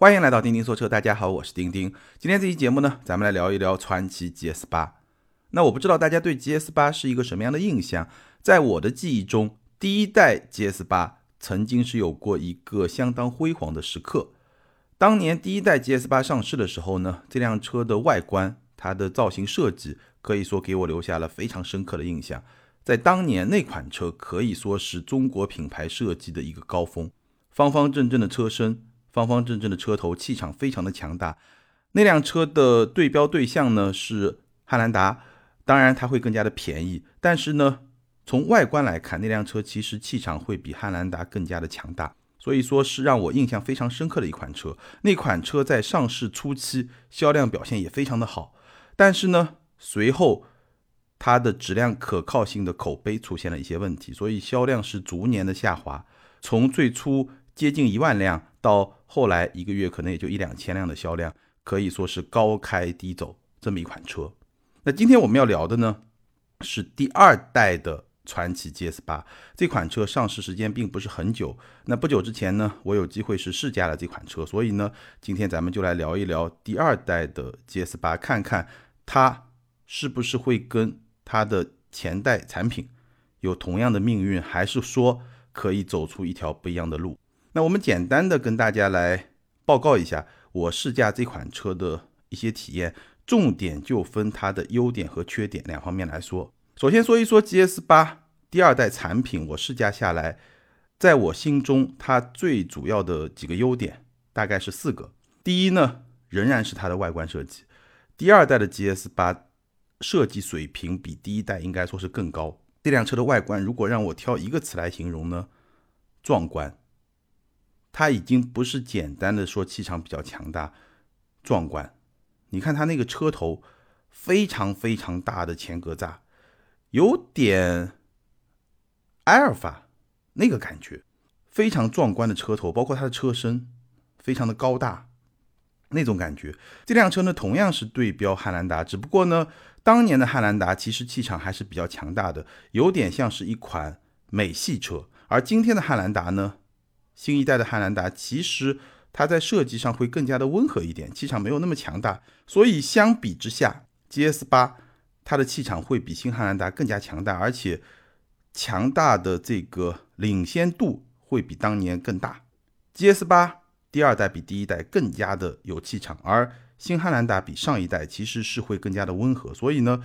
欢迎来到钉钉说车，大家好，我是钉钉。今天这期节目呢，咱们来聊一聊传祺 GS 八。那我不知道大家对 GS 八是一个什么样的印象？在我的记忆中，第一代 GS 八曾经是有过一个相当辉煌的时刻。当年第一代 GS 八上市的时候呢，这辆车的外观、它的造型设计，可以说给我留下了非常深刻的印象。在当年那款车可以说是中国品牌设计的一个高峰，方方正正的车身。方方正正的车头，气场非常的强大。那辆车的对标对象呢是汉兰达，当然它会更加的便宜，但是呢，从外观来看，那辆车其实气场会比汉兰达更加的强大，所以说是让我印象非常深刻的一款车。那款车在上市初期销量表现也非常的好，但是呢，随后它的质量可靠性的口碑出现了一些问题，所以销量是逐年的下滑，从最初接近一万辆。到后来一个月可能也就一两千辆的销量，可以说是高开低走这么一款车。那今天我们要聊的呢，是第二代的传祺 GS 八这款车上市时间并不是很久。那不久之前呢，我有机会是试驾了这款车，所以呢，今天咱们就来聊一聊第二代的 GS 八，看看它是不是会跟它的前代产品有同样的命运，还是说可以走出一条不一样的路。那我们简单的跟大家来报告一下我试驾这款车的一些体验，重点就分它的优点和缺点两方面来说。首先说一说 GS 八第二代产品，我试驾下来，在我心中它最主要的几个优点大概是四个。第一呢，仍然是它的外观设计，第二代的 GS 八设计水平比第一代应该说是更高。这辆车的外观如果让我挑一个词来形容呢，壮观。它已经不是简单的说气场比较强大、壮观。你看它那个车头非常非常大的前格栅，有点埃尔法那个感觉，非常壮观的车头，包括它的车身非常的高大那种感觉。这辆车呢同样是对标汉兰达，只不过呢当年的汉兰达其实气场还是比较强大的，有点像是一款美系车，而今天的汉兰达呢。新一代的汉兰达其实它在设计上会更加的温和一点，气场没有那么强大，所以相比之下，GS 八它的气场会比新汉兰达更加强大，而且强大的这个领先度会比当年更大。GS 八第二代比第一代更加的有气场，而新汉兰达比上一代其实是会更加的温和。所以呢，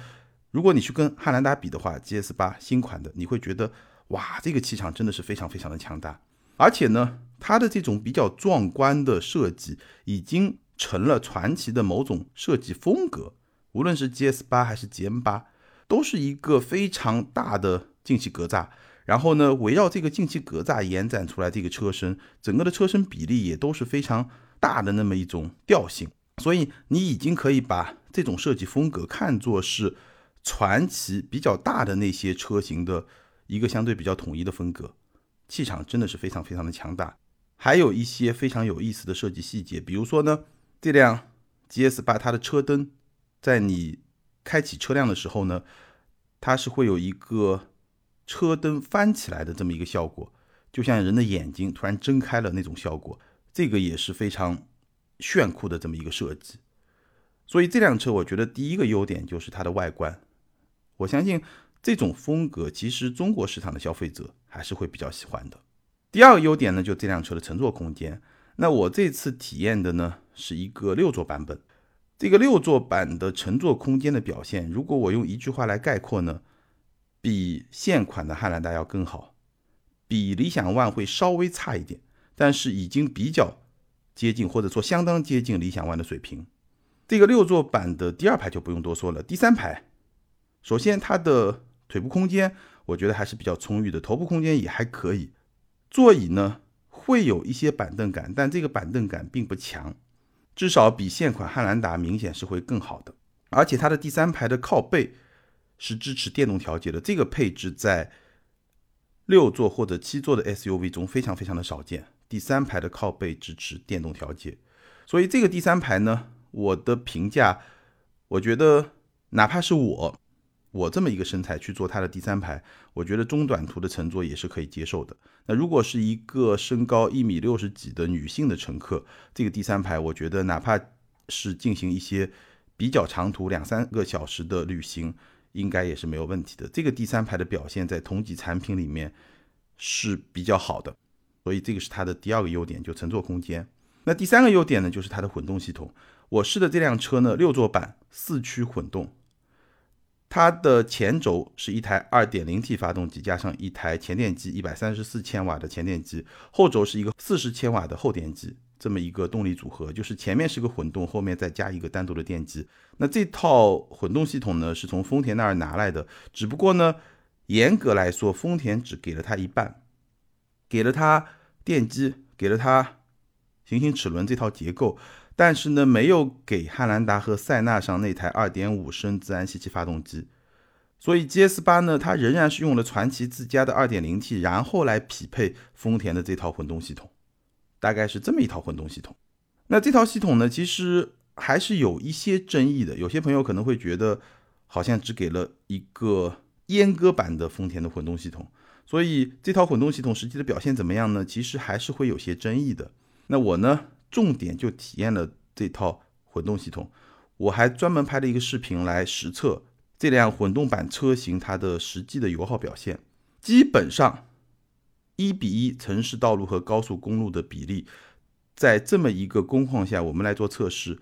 如果你去跟汉兰达比的话，GS 八新款的你会觉得哇，这个气场真的是非常非常的强大。而且呢，它的这种比较壮观的设计已经成了传奇的某种设计风格。无论是 GS 八还是 GM 八，都是一个非常大的进气格栅。然后呢，围绕这个进气格栅延展出来这个车身，整个的车身比例也都是非常大的那么一种调性。所以你已经可以把这种设计风格看作是传奇比较大的那些车型的一个相对比较统一的风格。气场真的是非常非常的强大，还有一些非常有意思的设计细节，比如说呢，这辆 GS 八它的车灯，在你开启车辆的时候呢，它是会有一个车灯翻起来的这么一个效果，就像人的眼睛突然睁开了那种效果，这个也是非常炫酷的这么一个设计。所以这辆车我觉得第一个优点就是它的外观，我相信。这种风格其实中国市场的消费者还是会比较喜欢的。第二个优点呢，就这辆车的乘坐空间。那我这次体验的呢是一个六座版本，这个六座版的乘坐空间的表现，如果我用一句话来概括呢，比现款的汉兰达要更好，比理想 ONE 会稍微差一点，但是已经比较接近或者说相当接近理想 ONE 的水平。这个六座版的第二排就不用多说了，第三排，首先它的腿部空间我觉得还是比较充裕的，头部空间也还可以。座椅呢会有一些板凳感，但这个板凳感并不强，至少比现款汉兰达明显是会更好的。而且它的第三排的靠背是支持电动调节的，这个配置在六座或者七座的 SUV 中非常非常的少见。第三排的靠背支持电动调节，所以这个第三排呢，我的评价，我觉得哪怕是我。我这么一个身材去做它的第三排，我觉得中短途的乘坐也是可以接受的。那如果是一个身高一米六十几的女性的乘客，这个第三排，我觉得哪怕是进行一些比较长途两三个小时的旅行，应该也是没有问题的。这个第三排的表现在同级产品里面是比较好的，所以这个是它的第二个优点，就乘坐空间。那第三个优点呢，就是它的混动系统。我试的这辆车呢，六座版四驱混动。它的前轴是一台 2.0T 发动机，加上一台前电机134千瓦的前电机，后轴是一个40千瓦的后电机，这么一个动力组合，就是前面是个混动，后面再加一个单独的电机。那这套混动系统呢，是从丰田那儿拿来的，只不过呢，严格来说，丰田只给了它一半，给了它电机，给了它行星齿轮这套结构。但是呢，没有给汉兰达和塞纳上那台2.5升自然吸气发动机，所以 GS 八呢，它仍然是用了传祺自家的 2.0T，然后来匹配丰田的这套混动系统，大概是这么一套混动系统。那这套系统呢，其实还是有一些争议的，有些朋友可能会觉得，好像只给了一个阉割版的丰田的混动系统，所以这套混动系统实际的表现怎么样呢？其实还是会有些争议的。那我呢？重点就体验了这套混动系统，我还专门拍了一个视频来实测这辆混动版车型它的实际的油耗表现。基本上一比一城市道路和高速公路的比例，在这么一个工况下，我们来做测试，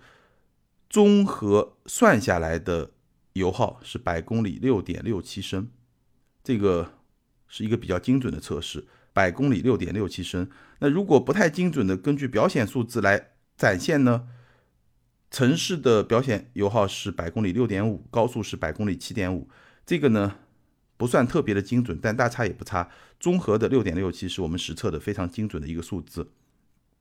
综合算下来的油耗是百公里六点六七升，这个是一个比较精准的测试。百公里六点六七升，那如果不太精准的根据表显数字来展现呢？城市的表显油耗是百公里六点五，高速是百公里七点五，这个呢不算特别的精准，但大差也不差。综合的六点六七是我们实测的非常精准的一个数字。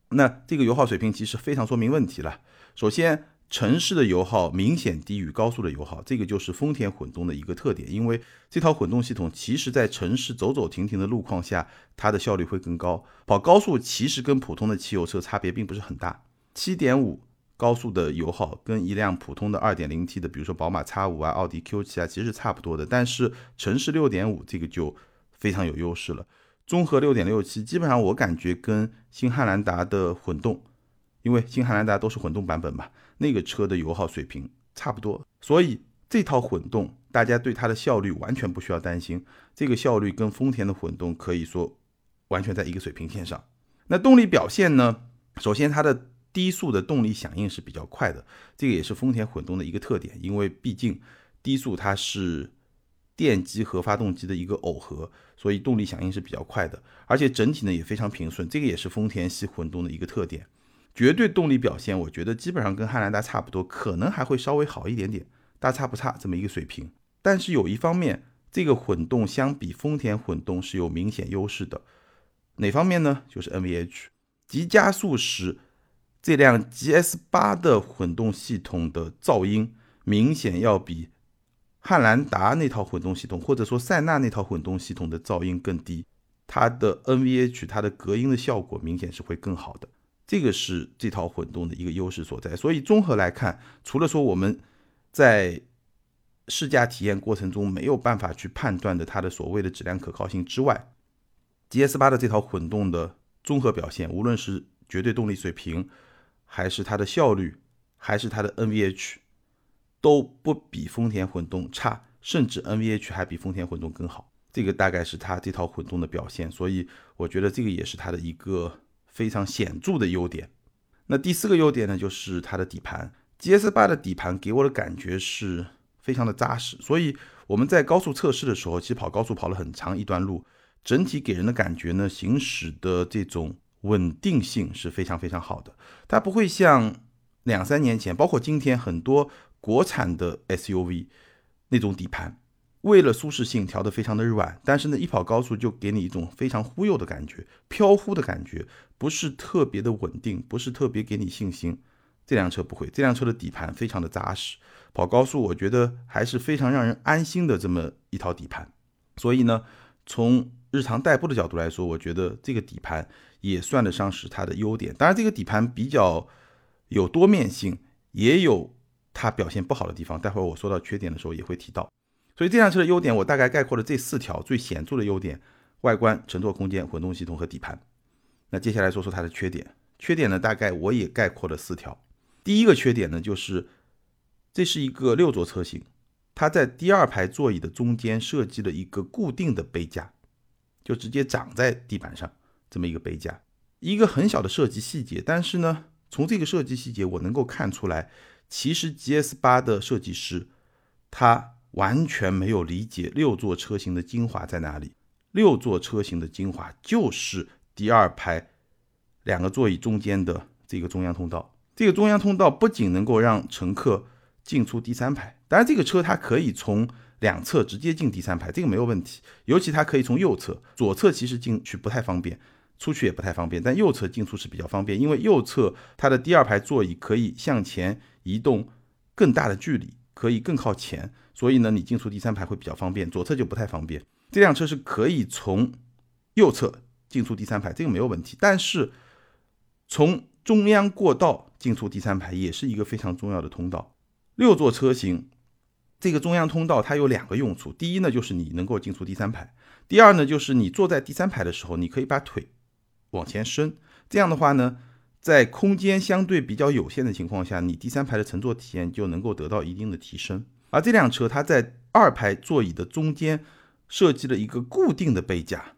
那这个油耗水平其实非常说明问题了。首先。城市的油耗明显低于高速的油耗，这个就是丰田混动的一个特点。因为这套混动系统，其实在城市走走停停的路况下，它的效率会更高。跑高速其实跟普通的汽油车差别并不是很大。七点五高速的油耗跟一辆普通的二点零 T 的，比如说宝马 X 五啊、奥迪 Q 七啊，其实差不多的。但是城市六点五这个就非常有优势了。综合六点六七，基本上我感觉跟新汉兰达的混动。因为新汉兰达都是混动版本嘛，那个车的油耗水平差不多，所以这套混动大家对它的效率完全不需要担心，这个效率跟丰田的混动可以说完全在一个水平线上。那动力表现呢？首先它的低速的动力响应是比较快的，这个也是丰田混动的一个特点，因为毕竟低速它是电机和发动机的一个耦合，所以动力响应是比较快的，而且整体呢也非常平顺，这个也是丰田系混动的一个特点。绝对动力表现，我觉得基本上跟汉兰达差不多，可能还会稍微好一点点，大差不差这么一个水平。但是有一方面，这个混动相比丰田混动是有明显优势的，哪方面呢？就是 NVH，急加速时，这辆 GS 八的混动系统的噪音明显要比汉兰达那套混动系统，或者说塞纳那套混动系统的噪音更低，它的 NVH 它的隔音的效果明显是会更好的。这个是这套混动的一个优势所在，所以综合来看，除了说我们在试驾体验过程中没有办法去判断的它的所谓的质量可靠性之外，GS 八的这套混动的综合表现，无论是绝对动力水平，还是它的效率，还是它的 NVH，都不比丰田混动差，甚至 NVH 还比丰田混动更好。这个大概是它这套混动的表现，所以我觉得这个也是它的一个。非常显著的优点。那第四个优点呢，就是它的底盘。GS 八的底盘给我的感觉是非常的扎实，所以我们在高速测试的时候，其实跑高速跑了很长一段路，整体给人的感觉呢，行驶的这种稳定性是非常非常好的。它不会像两三年前，包括今天很多国产的 SUV 那种底盘。为了舒适性调得非常的软，但是呢，一跑高速就给你一种非常忽悠的感觉，飘忽的感觉，不是特别的稳定，不是特别给你信心。这辆车不会，这辆车的底盘非常的扎实，跑高速我觉得还是非常让人安心的这么一套底盘。所以呢，从日常代步的角度来说，我觉得这个底盘也算得上是它的优点。当然，这个底盘比较有多面性，也有它表现不好的地方。待会儿我说到缺点的时候也会提到。所以这辆车的优点我大概概括了这四条最显著的优点：外观、乘坐空间、混动系统和底盘。那接下来说说它的缺点。缺点呢，大概我也概括了四条。第一个缺点呢，就是这是一个六座车型，它在第二排座椅的中间设计了一个固定的杯架，就直接长在地板上这么一个杯架，一个很小的设计细节。但是呢，从这个设计细节我能够看出来，其实 GS 八的设计师他完全没有理解六座车型的精华在哪里。六座车型的精华就是第二排。两个座椅中间的这个中央通道，这个中央通道不仅能够让乘客进出第三排，当然这个车它可以从两侧直接进第三排，这个没有问题。尤其它可以从右侧，左侧其实进去不太方便，出去也不太方便，但右侧进出是比较方便，因为右侧它的第二排座椅可以向前移动更大的距离，可以更靠前，所以呢你进出第三排会比较方便，左侧就不太方便。这辆车是可以从右侧进出第三排，这个没有问题，但是。从中央过道进出第三排也是一个非常重要的通道。六座车型，这个中央通道它有两个用处。第一呢，就是你能够进出第三排；第二呢，就是你坐在第三排的时候，你可以把腿往前伸。这样的话呢，在空间相对比较有限的情况下，你第三排的乘坐体验就能够得到一定的提升。而这辆车它在二排座椅的中间设计了一个固定的杯架，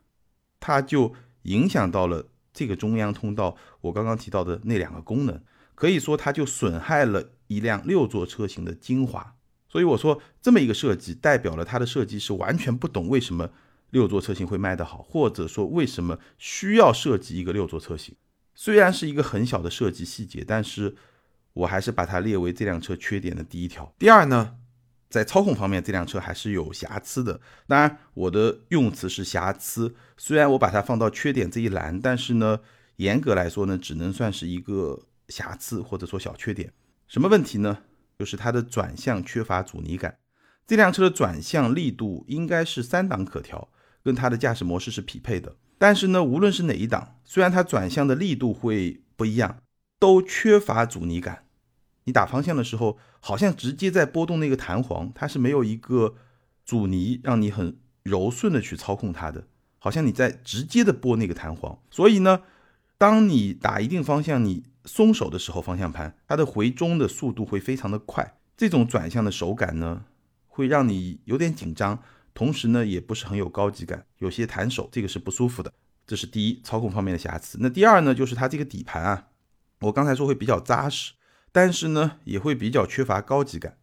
它就影响到了。这个中央通道，我刚刚提到的那两个功能，可以说它就损害了一辆六座车型的精华。所以我说，这么一个设计，代表了它的设计是完全不懂为什么六座车型会卖得好，或者说为什么需要设计一个六座车型。虽然是一个很小的设计细节，但是我还是把它列为这辆车缺点的第一条。第二呢？在操控方面，这辆车还是有瑕疵的。当然，我的用词是瑕疵。虽然我把它放到缺点这一栏，但是呢，严格来说呢，只能算是一个瑕疵或者说小缺点。什么问题呢？就是它的转向缺乏阻尼感。这辆车的转向力度应该是三档可调，跟它的驾驶模式是匹配的。但是呢，无论是哪一档，虽然它转向的力度会不一样，都缺乏阻尼感。你打方向的时候，好像直接在拨动那个弹簧，它是没有一个阻尼让你很柔顺的去操控它的，好像你在直接的拨那个弹簧。所以呢，当你打一定方向，你松手的时候，方向盘它的回中的速度会非常的快，这种转向的手感呢，会让你有点紧张，同时呢，也不是很有高级感，有些弹手，这个是不舒服的。这是第一，操控方面的瑕疵。那第二呢，就是它这个底盘啊，我刚才说会比较扎实。但是呢，也会比较缺乏高级感，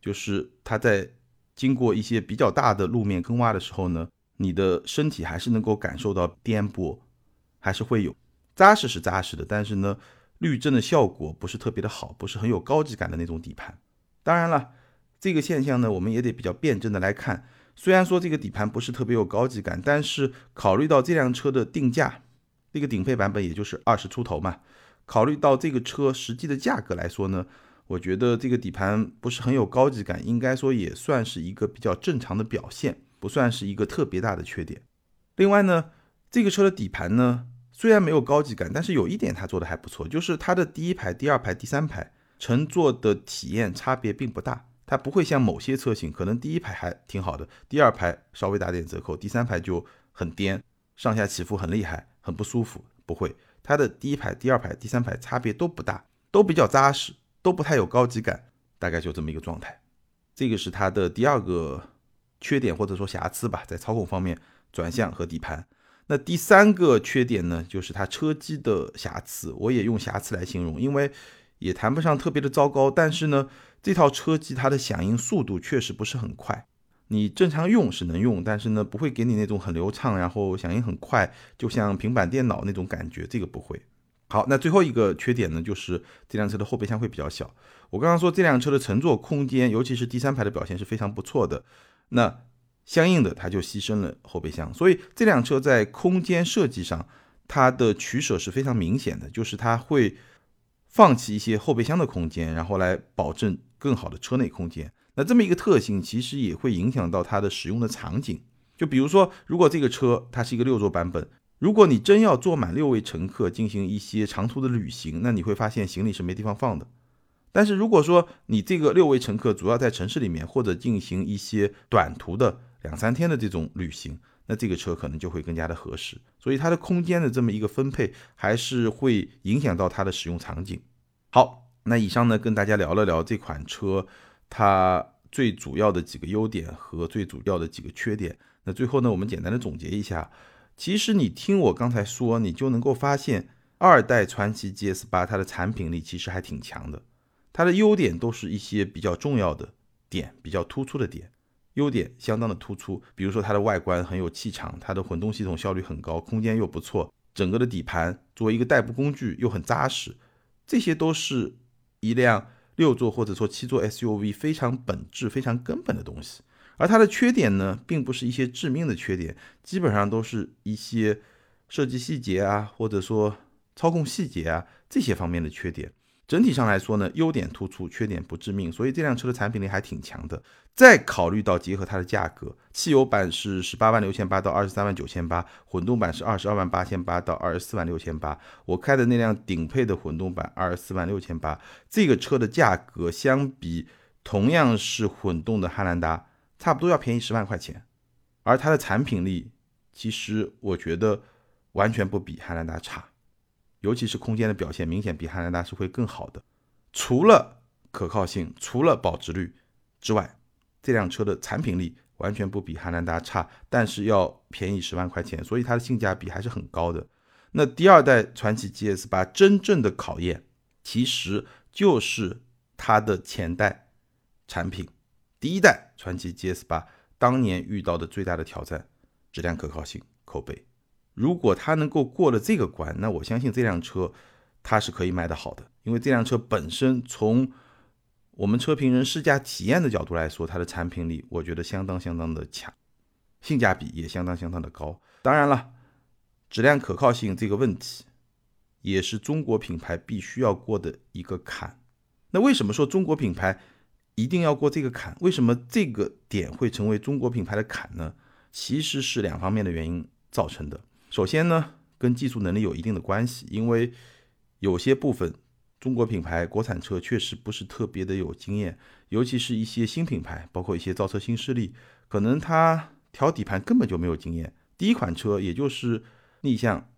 就是它在经过一些比较大的路面坑洼的时候呢，你的身体还是能够感受到颠簸，还是会有扎实是扎实的，但是呢，滤震的效果不是特别的好，不是很有高级感的那种底盘。当然了，这个现象呢，我们也得比较辩证的来看。虽然说这个底盘不是特别有高级感，但是考虑到这辆车的定价，这个顶配版本也就是二十出头嘛。考虑到这个车实际的价格来说呢，我觉得这个底盘不是很有高级感，应该说也算是一个比较正常的表现，不算是一个特别大的缺点。另外呢，这个车的底盘呢虽然没有高级感，但是有一点它做的还不错，就是它的第一排、第二排、第三排乘坐的体验差别并不大，它不会像某些车型，可能第一排还挺好的，第二排稍微打点折扣，第三排就很颠，上下起伏很厉害，很不舒服，不会。它的第一排、第二排、第三排差别都不大，都比较扎实，都不太有高级感，大概就这么一个状态。这个是它的第二个缺点或者说瑕疵吧，在操控方面，转向和底盘。那第三个缺点呢，就是它车机的瑕疵，我也用瑕疵来形容，因为也谈不上特别的糟糕，但是呢，这套车机它的响应速度确实不是很快。你正常用是能用，但是呢，不会给你那种很流畅，然后响应很快，就像平板电脑那种感觉，这个不会。好，那最后一个缺点呢，就是这辆车的后备箱会比较小。我刚刚说这辆车的乘坐空间，尤其是第三排的表现是非常不错的，那相应的它就牺牲了后备箱。所以这辆车在空间设计上，它的取舍是非常明显的，就是它会放弃一些后备箱的空间，然后来保证更好的车内空间。那这么一个特性，其实也会影响到它的使用的场景。就比如说，如果这个车它是一个六座版本，如果你真要坐满六位乘客进行一些长途的旅行，那你会发现行李是没地方放的。但是如果说你这个六位乘客主要在城市里面或者进行一些短途的两三天的这种旅行，那这个车可能就会更加的合适。所以它的空间的这么一个分配，还是会影响到它的使用场景。好，那以上呢跟大家聊了聊这款车它最主要的几个优点和最主要的几个缺点。那最后呢，我们简单的总结一下，其实你听我刚才说，你就能够发现二代传祺 GS 八它的产品力其实还挺强的。它的优点都是一些比较重要的点，比较突出的点，优点相当的突出。比如说它的外观很有气场，它的混动系统效率很高，空间又不错，整个的底盘作为一个代步工具又很扎实，这些都是一辆六座或者说七座 SUV 非常本质、非常根本的东西。而它的缺点呢，并不是一些致命的缺点，基本上都是一些设计细节啊，或者说操控细节啊这些方面的缺点。整体上来说呢，优点突出，缺点不致命，所以这辆车的产品力还挺强的。再考虑到结合它的价格，汽油版是十八万六千八到二十三万九千八，混动版是二十二万八千八到二十四万六千八。我开的那辆顶配的混动版二十四万六千八，这个车的价格相比同样是混动的汉兰达，差不多要便宜十万块钱。而它的产品力，其实我觉得完全不比汉兰达差。尤其是空间的表现明显比汉兰达是会更好的，除了可靠性、除了保值率之外，这辆车的产品力完全不比汉兰达差，但是要便宜十万块钱，所以它的性价比还是很高的。那第二代传祺 GS 八真正的考验，其实就是它的前代产品，第一代传祺 GS 八当年遇到的最大的挑战，质量可靠性、口碑。如果它能够过了这个关，那我相信这辆车它是可以卖得好的，因为这辆车本身从我们车评人试驾体验的角度来说，它的产品力我觉得相当相当的强，性价比也相当相当的高。当然了，质量可靠性这个问题也是中国品牌必须要过的一个坎。那为什么说中国品牌一定要过这个坎？为什么这个点会成为中国品牌的坎呢？其实是两方面的原因造成的。首先呢，跟技术能力有一定的关系，因为有些部分中国品牌国产车确实不是特别的有经验，尤其是一些新品牌，包括一些造车新势力，可能它调底盘根本就没有经验。第一款车也就是逆向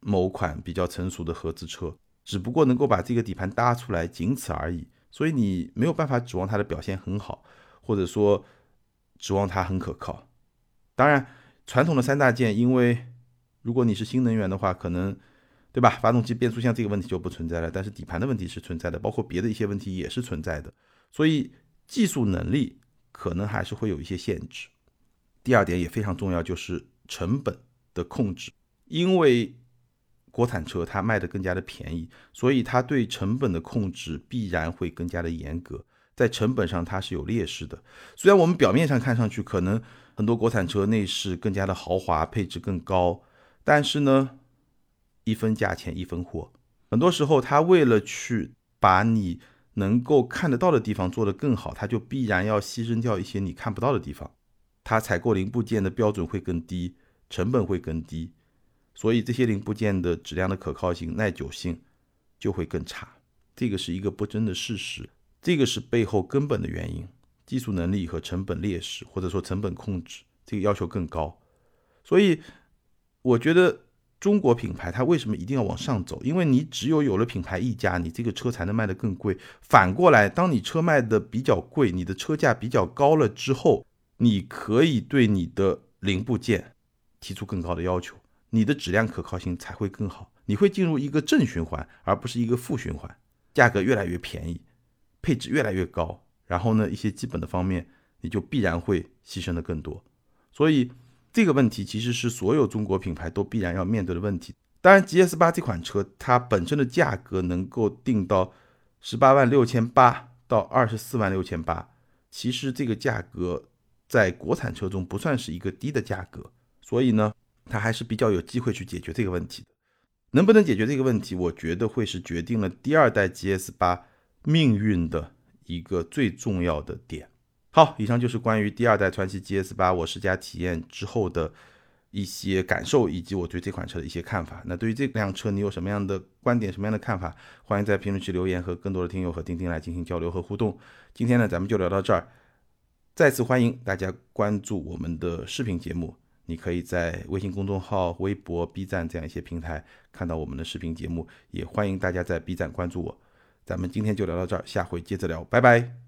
某款比较成熟的合资车，只不过能够把这个底盘搭出来，仅此而已。所以你没有办法指望它的表现很好，或者说指望它很可靠。当然，传统的三大件因为如果你是新能源的话，可能，对吧？发动机、变速箱这个问题就不存在了，但是底盘的问题是存在的，包括别的一些问题也是存在的，所以技术能力可能还是会有一些限制。第二点也非常重要，就是成本的控制，因为国产车它卖的更加的便宜，所以它对成本的控制必然会更加的严格，在成本上它是有劣势的。虽然我们表面上看上去可能很多国产车内饰更加的豪华，配置更高。但是呢，一分价钱一分货，很多时候他为了去把你能够看得到的地方做得更好，他就必然要牺牲掉一些你看不到的地方，他采购零部件的标准会更低，成本会更低，所以这些零部件的质量的可靠性、耐久性就会更差，这个是一个不争的事实，这个是背后根本的原因，技术能力和成本劣势，或者说成本控制这个要求更高，所以。我觉得中国品牌它为什么一定要往上走？因为你只有有了品牌溢价，你这个车才能卖得更贵。反过来，当你车卖的比较贵，你的车价比较高了之后，你可以对你的零部件提出更高的要求，你的质量可靠性才会更好。你会进入一个正循环，而不是一个负循环。价格越来越便宜，配置越来越高，然后呢，一些基本的方面你就必然会牺牲的更多。所以。这个问题其实是所有中国品牌都必然要面对的问题。当然，GS 八这款车它本身的价格能够定到十八万六千八到二十四万六千八，其实这个价格在国产车中不算是一个低的价格，所以呢，它还是比较有机会去解决这个问题的。能不能解决这个问题，我觉得会是决定了第二代 GS 八命运的一个最重要的点。好，以上就是关于第二代传祺 GS 八我试驾体验之后的一些感受，以及我对这款车的一些看法。那对于这辆车，你有什么样的观点、什么样的看法？欢迎在评论区留言，和更多的听友和钉钉来进行交流和互动。今天呢，咱们就聊到这儿。再次欢迎大家关注我们的视频节目，你可以在微信公众号、微博、B 站这样一些平台看到我们的视频节目，也欢迎大家在 B 站关注我。咱们今天就聊到这儿，下回接着聊，拜拜。